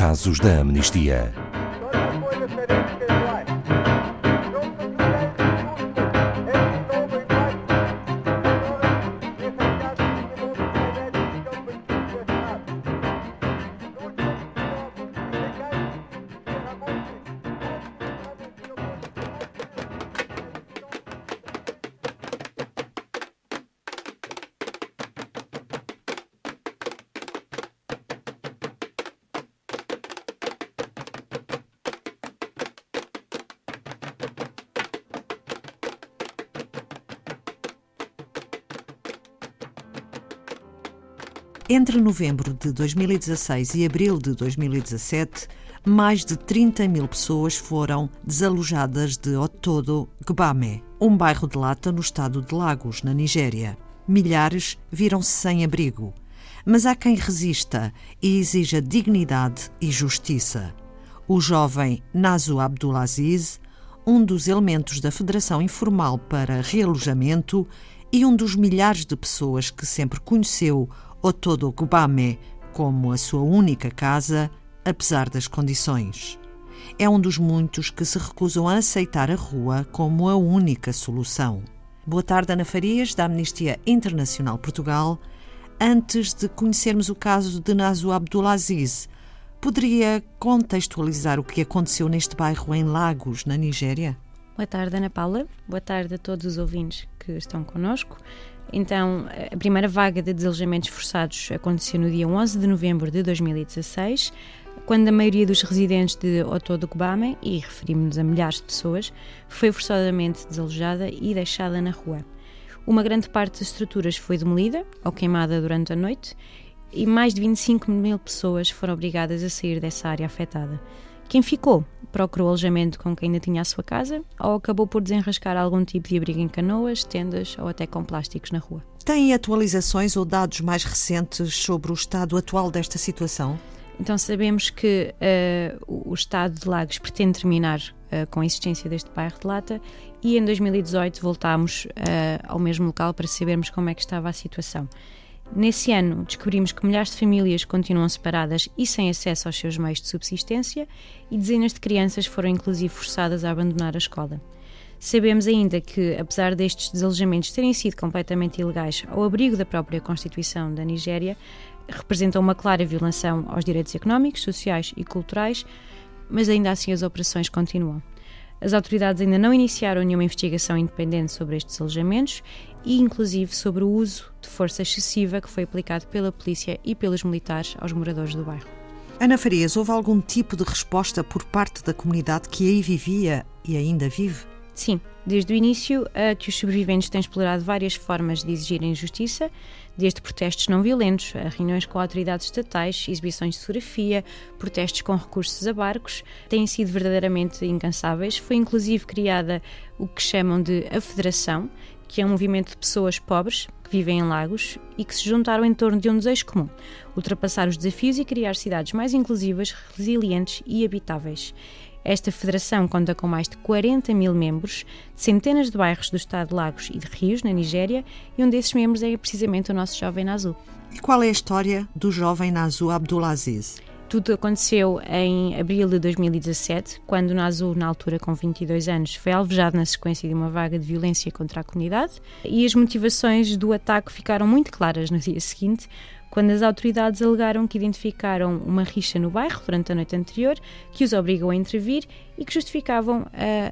casos da amnistia. Entre novembro de 2016 e abril de 2017, mais de 30 mil pessoas foram desalojadas de Otodo Gbame, um bairro de Lata no estado de Lagos, na Nigéria. Milhares viram-se sem abrigo. Mas há quem resista e exija dignidade e justiça. O jovem Nazu Abdulaziz, um dos elementos da Federação Informal para Realojamento e um dos milhares de pessoas que sempre conheceu Otodo Gubame como a sua única casa, apesar das condições. É um dos muitos que se recusam a aceitar a rua como a única solução. Boa tarde, Ana Farias, da Amnistia Internacional Portugal. Antes de conhecermos o caso de Nazu Abdulaziz, poderia contextualizar o que aconteceu neste bairro em Lagos, na Nigéria? Boa tarde, Ana Paula. Boa tarde a todos os ouvintes que estão connosco. Então, a primeira vaga de desalojamentos forçados aconteceu no dia 11 de novembro de 2016, quando a maioria dos residentes de Otodo Kubame, e referimos-nos a milhares de pessoas, foi forçadamente desalojada e deixada na rua. Uma grande parte das estruturas foi demolida ou queimada durante a noite e mais de 25 mil pessoas foram obrigadas a sair dessa área afetada. Quem ficou procurou alojamento com quem ainda tinha a sua casa ou acabou por desenrascar algum tipo de abrigo em canoas, tendas ou até com plásticos na rua. Tem atualizações ou dados mais recentes sobre o estado atual desta situação? Então sabemos que uh, o Estado de Lagos pretende terminar uh, com a existência deste bairro de Lata e em 2018 voltámos uh, ao mesmo local para sabermos como é que estava a situação. Nesse ano, descobrimos que milhares de famílias continuam separadas e sem acesso aos seus meios de subsistência, e dezenas de crianças foram inclusive forçadas a abandonar a escola. Sabemos ainda que, apesar destes desalojamentos terem sido completamente ilegais ao abrigo da própria Constituição da Nigéria, representam uma clara violação aos direitos económicos, sociais e culturais, mas ainda assim as operações continuam. As autoridades ainda não iniciaram nenhuma investigação independente sobre estes alojamentos e, inclusive, sobre o uso de força excessiva que foi aplicado pela polícia e pelos militares aos moradores do bairro. Ana Farias, houve algum tipo de resposta por parte da comunidade que aí vivia e ainda vive? Sim, desde o início a que os sobreviventes têm explorado várias formas de exigirem justiça, desde protestos não violentos, a reuniões com autoridades estatais, exibições de fotografia, protestos com recursos a barcos, têm sido verdadeiramente incansáveis. Foi inclusive criada o que chamam de a Federação, que é um movimento de pessoas pobres que vivem em lagos e que se juntaram em torno de um desejo comum: ultrapassar os desafios e criar cidades mais inclusivas, resilientes e habitáveis. Esta federação conta com mais de 40 mil membros de centenas de bairros do estado de Lagos e de Rios, na Nigéria, e um desses membros é precisamente o nosso jovem Nazu. E qual é a história do jovem Nazu Abdulaziz? Tudo aconteceu em abril de 2017, quando Nazu, na altura com 22 anos, foi alvejado na sequência de uma vaga de violência contra a comunidade e as motivações do ataque ficaram muito claras no dia seguinte, quando as autoridades alegaram que identificaram uma rixa no bairro durante a noite anterior, que os obrigou a intervir e que justificavam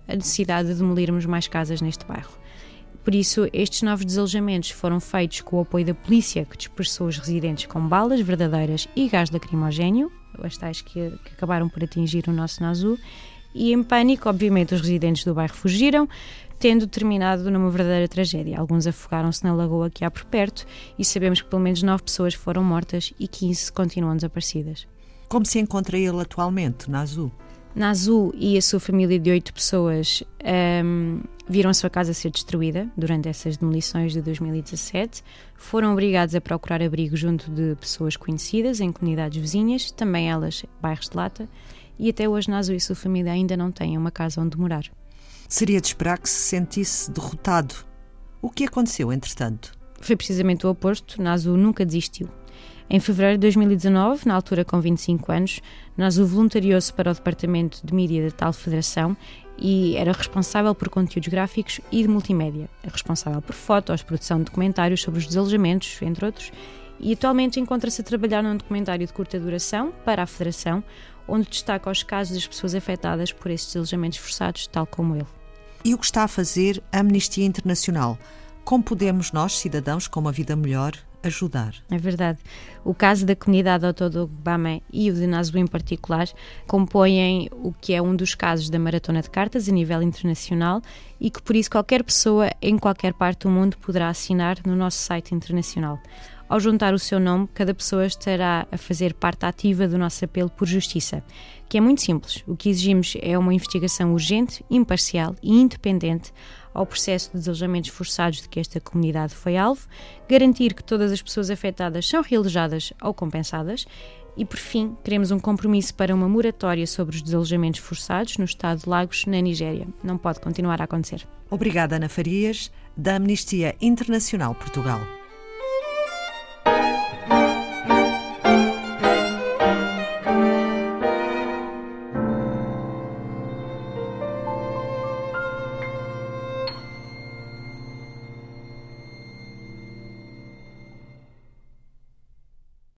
a, necessidade de demolirmos mais casas neste bairro. Por isso, estes novos desalojamentos foram feitos com o apoio da polícia, que dispersou os residentes com balas verdadeiras e gás lacrimogéneo, as tais que, que acabaram por atingir o nosso Nazu, e em pânico, obviamente, os residentes do bairro fugiram, tendo terminado numa verdadeira tragédia. Alguns afogaram-se na lagoa que há por perto e sabemos que pelo menos nove pessoas foram mortas e 15 continuam desaparecidas. Como se encontra ele atualmente, na Azul? Na Azul e a sua família de oito pessoas um, viram a sua casa ser destruída durante essas demolições de 2017. Foram obrigados a procurar abrigo junto de pessoas conhecidas em comunidades vizinhas, também elas bairros de lata, e até hoje Nazu e sua família ainda não têm uma casa onde morar. Seria de esperar que se sentisse derrotado. O que aconteceu, entretanto? Foi precisamente o oposto. Nazu nunca desistiu. Em fevereiro de 2019, na altura com 25 anos, o voluntariou-se para o departamento de mídia da tal federação e era responsável por conteúdos gráficos e de multimédia. É responsável por fotos, produção de documentários sobre os desalojamentos, entre outros, e atualmente encontra-se a trabalhar num documentário de curta duração para a Federação, onde destaca os casos das pessoas afetadas por esses desalojamentos forçados, tal como ele. E o que está a fazer a Amnistia Internacional? Como podemos nós, cidadãos com uma vida melhor, ajudar. É verdade. O caso da comunidade Autodogubame e o de Nazú em particular compõem o que é um dos casos da Maratona de Cartas a nível internacional e que por isso qualquer pessoa em qualquer parte do mundo poderá assinar no nosso site internacional. Ao juntar o seu nome, cada pessoa estará a fazer parte ativa do nosso apelo por justiça, que é muito simples. O que exigimos é uma investigação urgente, imparcial e independente ao processo de desalojamentos forçados de que esta comunidade foi alvo, garantir que todas as pessoas afetadas são realojadas ou compensadas e, por fim, queremos um compromisso para uma moratória sobre os desalojamentos forçados no estado de Lagos, na Nigéria. Não pode continuar a acontecer. Obrigada, Ana Farias, da Amnistia Internacional Portugal.